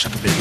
I wanna rock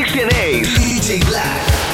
Six Ace. DJ Black.